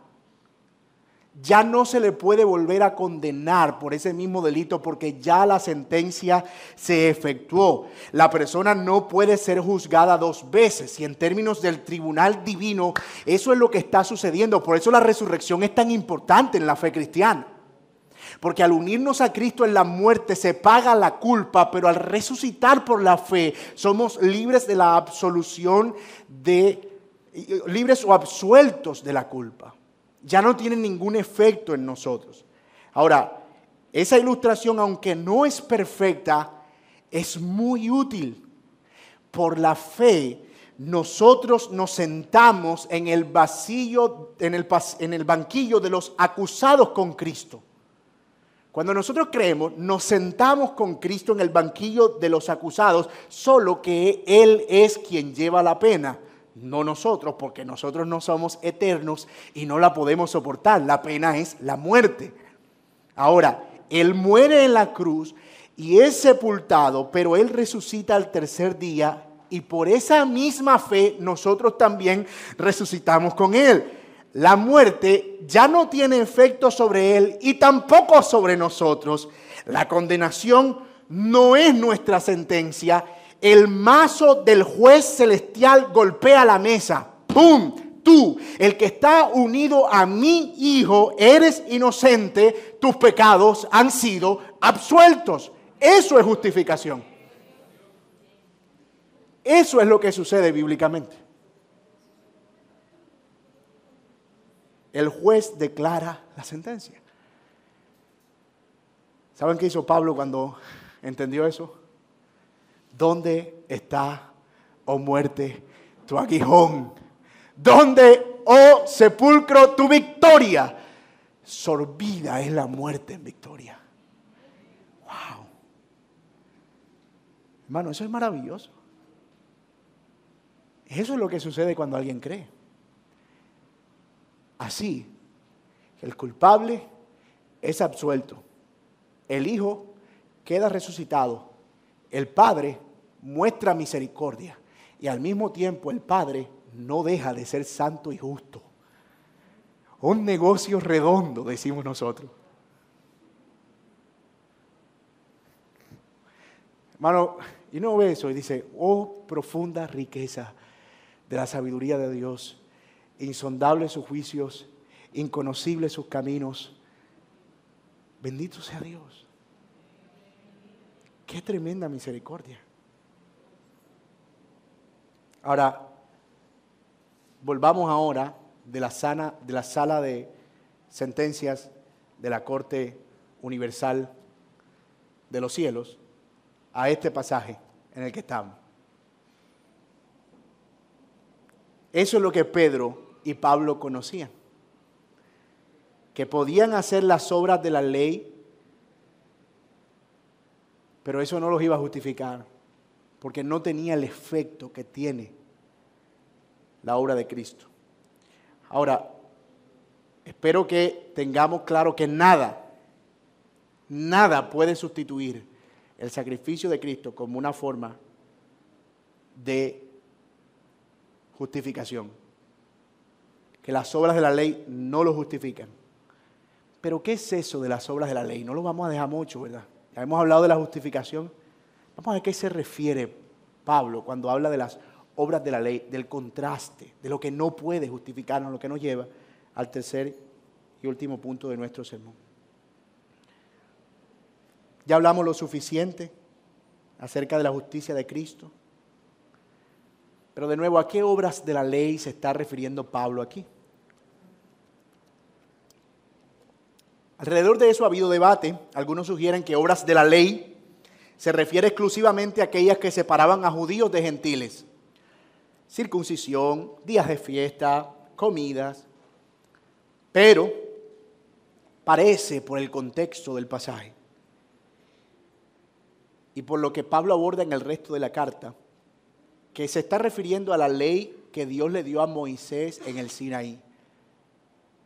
ya no se le puede volver a condenar por ese mismo delito porque ya la sentencia se efectuó. La persona no puede ser juzgada dos veces y en términos del tribunal divino eso es lo que está sucediendo. Por eso la resurrección es tan importante en la fe cristiana. Porque al unirnos a Cristo en la muerte se paga la culpa, pero al resucitar por la fe somos libres de la absolución de libres o absueltos de la culpa ya no tiene ningún efecto en nosotros. Ahora, esa ilustración, aunque no es perfecta, es muy útil. Por la fe, nosotros nos sentamos en el vacío, en el, en el banquillo de los acusados con Cristo. Cuando nosotros creemos, nos sentamos con Cristo en el banquillo de los acusados, solo que Él es quien lleva la pena no nosotros, porque nosotros no somos eternos y no la podemos soportar. La pena es la muerte. Ahora, Él muere en la cruz y es sepultado, pero Él resucita al tercer día y por esa misma fe nosotros también resucitamos con Él. La muerte ya no tiene efecto sobre Él y tampoco sobre nosotros. La condenación no es nuestra sentencia el mazo del juez celestial golpea la mesa. ¡Pum! Tú, el que está unido a mi hijo, eres inocente, tus pecados han sido absueltos. Eso es justificación. Eso es lo que sucede bíblicamente. El juez declara la sentencia. ¿Saben qué hizo Pablo cuando entendió eso? ¿Dónde está, oh muerte, tu aguijón? ¿Dónde, oh sepulcro, tu victoria? Sorbida es la muerte en victoria. Wow. Hermano, eso es maravilloso. Eso es lo que sucede cuando alguien cree. Así, el culpable es absuelto. El hijo queda resucitado el Padre muestra misericordia y al mismo tiempo el Padre no deja de ser santo y justo. Un negocio redondo, decimos nosotros. Hermano, y no ve eso y dice, oh profunda riqueza de la sabiduría de Dios, insondables sus juicios, inconocibles sus caminos. Bendito sea Dios. Qué tremenda misericordia. Ahora, volvamos ahora de la, de la sala de sentencias de la Corte Universal de los Cielos a este pasaje en el que estamos. Eso es lo que Pedro y Pablo conocían, que podían hacer las obras de la ley pero eso no los iba a justificar, porque no tenía el efecto que tiene la obra de Cristo. Ahora, espero que tengamos claro que nada, nada puede sustituir el sacrificio de Cristo como una forma de justificación. Que las obras de la ley no lo justifican. Pero ¿qué es eso de las obras de la ley? No lo vamos a dejar mucho, ¿verdad? Ya hemos hablado de la justificación. Vamos a ver qué se refiere Pablo cuando habla de las obras de la ley, del contraste, de lo que no puede justificarnos, lo que nos lleva al tercer y último punto de nuestro sermón. Ya hablamos lo suficiente acerca de la justicia de Cristo. Pero de nuevo, ¿a qué obras de la ley se está refiriendo Pablo aquí? Alrededor de eso ha habido debate. Algunos sugieren que obras de la ley se refiere exclusivamente a aquellas que separaban a judíos de gentiles. Circuncisión, días de fiesta, comidas. Pero parece por el contexto del pasaje y por lo que Pablo aborda en el resto de la carta, que se está refiriendo a la ley que Dios le dio a Moisés en el Sinaí.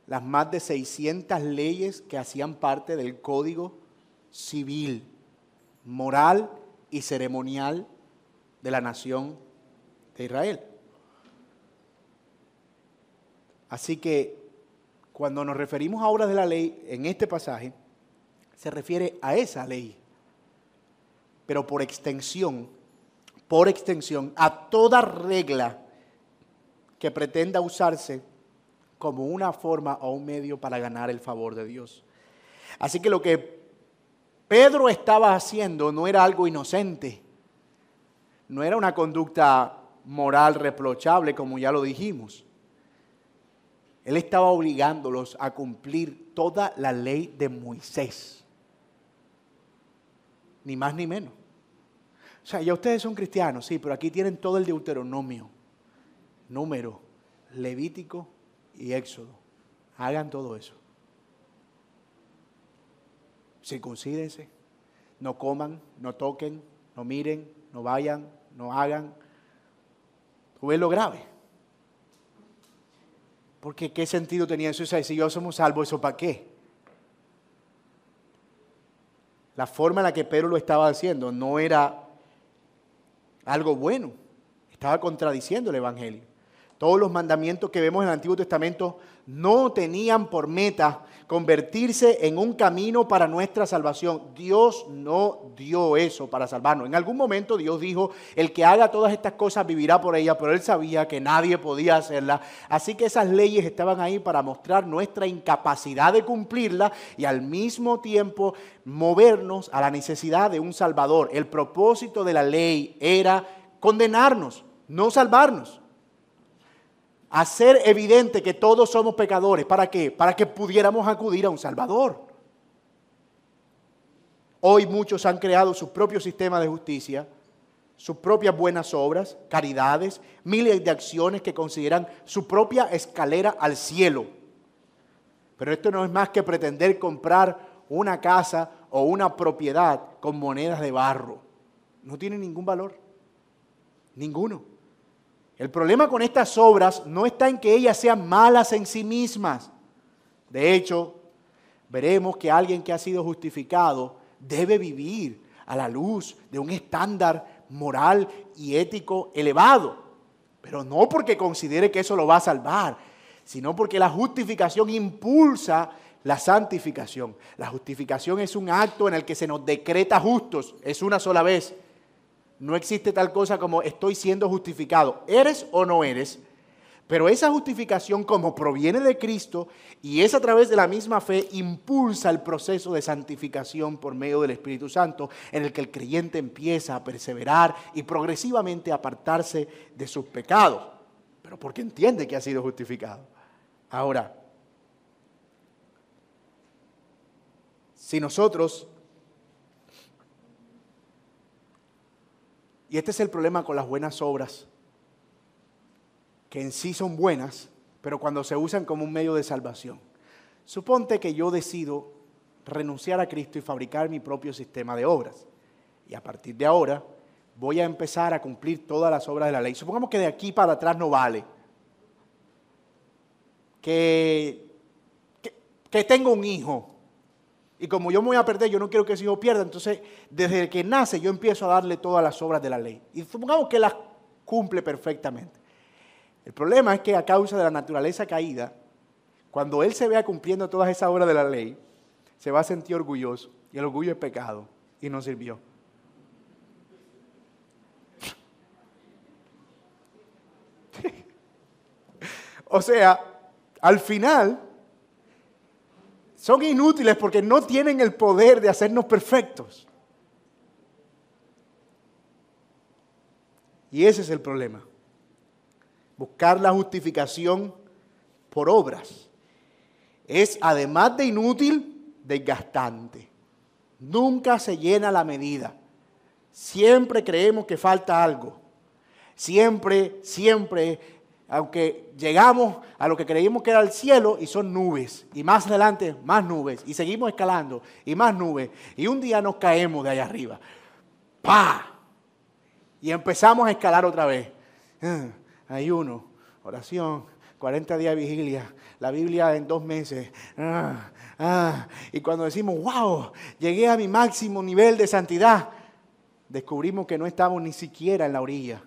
las más de 600 leyes que hacían parte del código civil, moral y ceremonial de la nación de Israel. Así que cuando nos referimos a obras de la ley en este pasaje, se refiere a esa ley, pero por extensión, por extensión, a toda regla que pretenda usarse como una forma o un medio para ganar el favor de Dios. Así que lo que Pedro estaba haciendo no era algo inocente, no era una conducta moral reprochable, como ya lo dijimos. Él estaba obligándolos a cumplir toda la ley de Moisés. Ni más ni menos. O sea, ya ustedes son cristianos, sí, pero aquí tienen todo el Deuteronomio, número, Levítico y Éxodo. Hagan todo eso. Circuncídense, no coman, no toquen, no miren, no vayan, no hagan. ¿Tú ves lo grave? Porque ¿qué sentido tenía eso? Si yo somos salvos, ¿eso para qué? La forma en la que Pedro lo estaba haciendo no era algo bueno. Estaba contradiciendo el Evangelio. Todos los mandamientos que vemos en el Antiguo Testamento no tenían por meta convertirse en un camino para nuestra salvación. Dios no dio eso para salvarnos. En algún momento Dios dijo, el que haga todas estas cosas vivirá por ellas, pero él sabía que nadie podía hacerlas. Así que esas leyes estaban ahí para mostrar nuestra incapacidad de cumplirlas y al mismo tiempo movernos a la necesidad de un Salvador. El propósito de la ley era condenarnos, no salvarnos hacer evidente que todos somos pecadores. ¿Para qué? Para que pudiéramos acudir a un Salvador. Hoy muchos han creado su propio sistema de justicia, sus propias buenas obras, caridades, miles de acciones que consideran su propia escalera al cielo. Pero esto no es más que pretender comprar una casa o una propiedad con monedas de barro. No tiene ningún valor. Ninguno. El problema con estas obras no está en que ellas sean malas en sí mismas. De hecho, veremos que alguien que ha sido justificado debe vivir a la luz de un estándar moral y ético elevado. Pero no porque considere que eso lo va a salvar, sino porque la justificación impulsa la santificación. La justificación es un acto en el que se nos decreta justos, es una sola vez. No existe tal cosa como estoy siendo justificado. ¿Eres o no eres? Pero esa justificación como proviene de Cristo y es a través de la misma fe, impulsa el proceso de santificación por medio del Espíritu Santo en el que el creyente empieza a perseverar y progresivamente apartarse de sus pecados. Pero porque entiende que ha sido justificado. Ahora, si nosotros Y este es el problema con las buenas obras, que en sí son buenas, pero cuando se usan como un medio de salvación. Suponte que yo decido renunciar a Cristo y fabricar mi propio sistema de obras. Y a partir de ahora voy a empezar a cumplir todas las obras de la ley. Supongamos que de aquí para atrás no vale. Que, que, que tengo un hijo y como yo me voy a perder, yo no quiero que ese hijo pierda. Entonces, desde que nace, yo empiezo a darle todas las obras de la ley. Y supongamos que las cumple perfectamente. El problema es que a causa de la naturaleza caída, cuando él se vea cumpliendo todas esas obras de la ley, se va a sentir orgulloso. Y el orgullo es pecado. Y no sirvió. [laughs] o sea, al final son inútiles porque no tienen el poder de hacernos perfectos. Y ese es el problema. Buscar la justificación por obras es, además de inútil, desgastante. Nunca se llena la medida. Siempre creemos que falta algo. Siempre, siempre aunque llegamos a lo que creímos que era el cielo y son nubes, y más adelante más nubes, y seguimos escalando, y más nubes, y un día nos caemos de allá arriba. ¡Pah! Y empezamos a escalar otra vez. Ah, ayuno, oración, 40 días de vigilia, la Biblia en dos meses. Ah, ah. Y cuando decimos, wow, llegué a mi máximo nivel de santidad, descubrimos que no estamos ni siquiera en la orilla.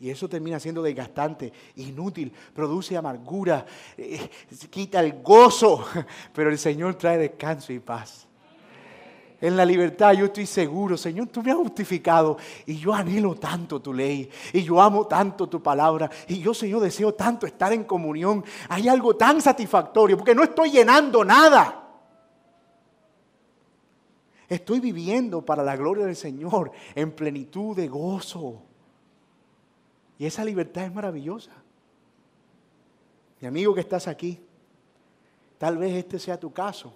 Y eso termina siendo desgastante, inútil, produce amargura, eh, quita el gozo, [laughs] pero el Señor trae descanso y paz. En la libertad yo estoy seguro, Señor, tú me has justificado y yo anhelo tanto tu ley y yo amo tanto tu palabra y yo, Señor, deseo tanto estar en comunión. Hay algo tan satisfactorio porque no estoy llenando nada. Estoy viviendo para la gloria del Señor en plenitud de gozo. Y esa libertad es maravillosa. Mi amigo que estás aquí, tal vez este sea tu caso.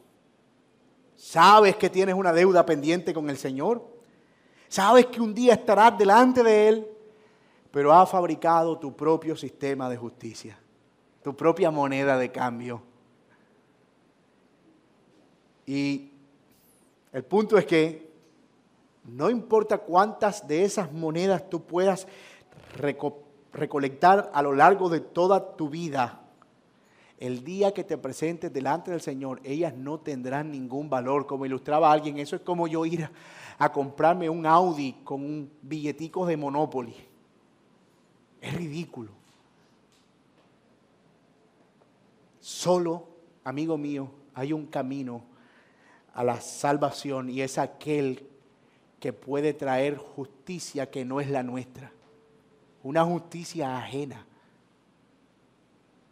Sabes que tienes una deuda pendiente con el Señor. Sabes que un día estarás delante de Él, pero has fabricado tu propio sistema de justicia, tu propia moneda de cambio. Y el punto es que no importa cuántas de esas monedas tú puedas recolectar a lo largo de toda tu vida, el día que te presentes delante del Señor, ellas no tendrán ningún valor. Como ilustraba alguien, eso es como yo ir a, comprarme un Audi con un billetico de Monopoly. Es ridículo. Solo, amigo mío, hay un camino a la salvación y es aquel que puede traer justicia que no es la nuestra. Una justicia ajena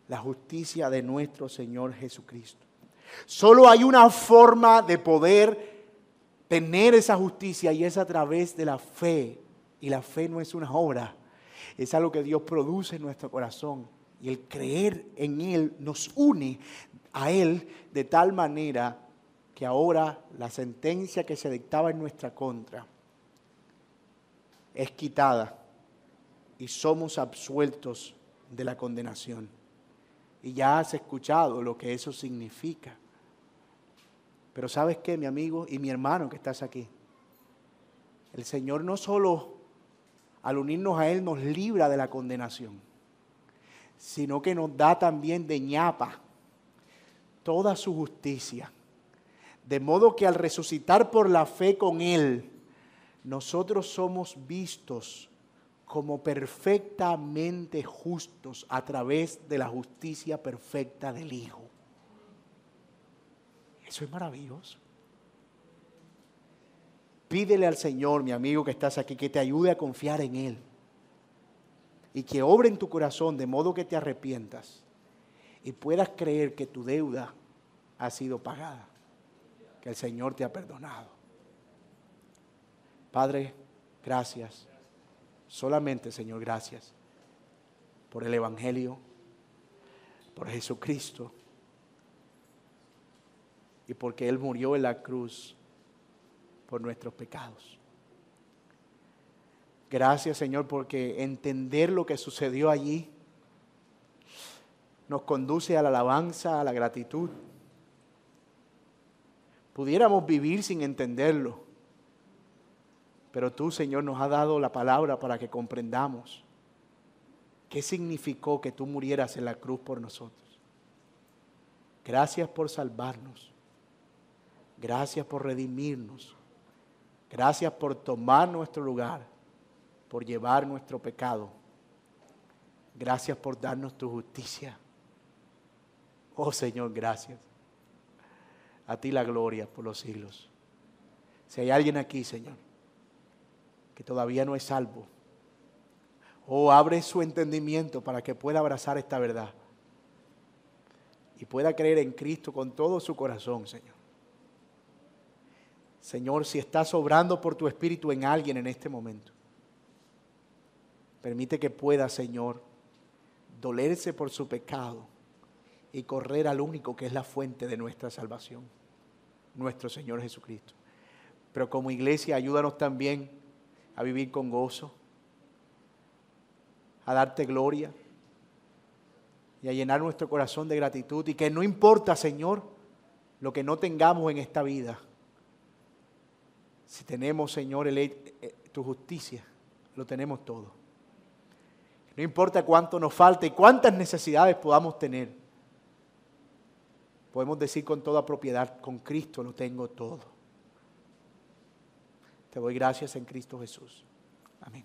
la justicia de nuestro Señor Jesucristo. Solo hay una forma de poder tener esa justicia y es a través de la fe. Y la fe no es una obra, es algo que Dios produce en nuestro corazón. Y el creer en Él nos une a Él de tal manera que ahora la sentencia que se dictaba en nuestra contra es quitada y somos absueltos de la condenación. Y ya has escuchado lo que eso significa. Pero sabes qué, mi amigo y mi hermano que estás aquí, el Señor no solo al unirnos a Él nos libra de la condenación, sino que nos da también de ñapa toda su justicia. De modo que al resucitar por la fe con Él, nosotros somos vistos como perfectamente justos a través de la justicia perfecta del Hijo. Eso es maravilloso. Pídele al Señor, mi amigo que estás aquí, que te ayude a confiar en Él y que obre en tu corazón de modo que te arrepientas y puedas creer que tu deuda ha sido pagada, que el Señor te ha perdonado. Padre, gracias. Solamente, Señor, gracias por el Evangelio, por Jesucristo y porque Él murió en la cruz por nuestros pecados. Gracias, Señor, porque entender lo que sucedió allí nos conduce a la alabanza, a la gratitud. Pudiéramos vivir sin entenderlo pero tú, Señor, nos has dado la palabra para que comprendamos qué significó que tú murieras en la cruz por nosotros. Gracias por salvarnos. Gracias por redimirnos. Gracias por tomar nuestro lugar, por llevar nuestro pecado. Gracias por darnos tu justicia. Oh Señor, gracias. A ti la gloria por los siglos. Si hay alguien aquí, Señor, que todavía no es salvo. O abre su entendimiento para que pueda abrazar esta verdad y pueda creer en Cristo con todo su corazón, Señor. Señor, si estás obrando por tu espíritu en alguien en este momento, permite que pueda, Señor, dolerse por su pecado y correr al único que es la fuente de nuestra salvación, nuestro Señor Jesucristo. Pero como iglesia, ayúdanos también a vivir con gozo, a darte gloria y a llenar nuestro corazón de gratitud. Y que no importa, Señor, lo que no tengamos en esta vida. Si tenemos, Señor, el, eh, tu justicia, lo tenemos todo. No importa cuánto nos falte y cuántas necesidades podamos tener. Podemos decir con toda propiedad, con Cristo lo tengo todo. Te doy gracias en Cristo Jesús. Amén.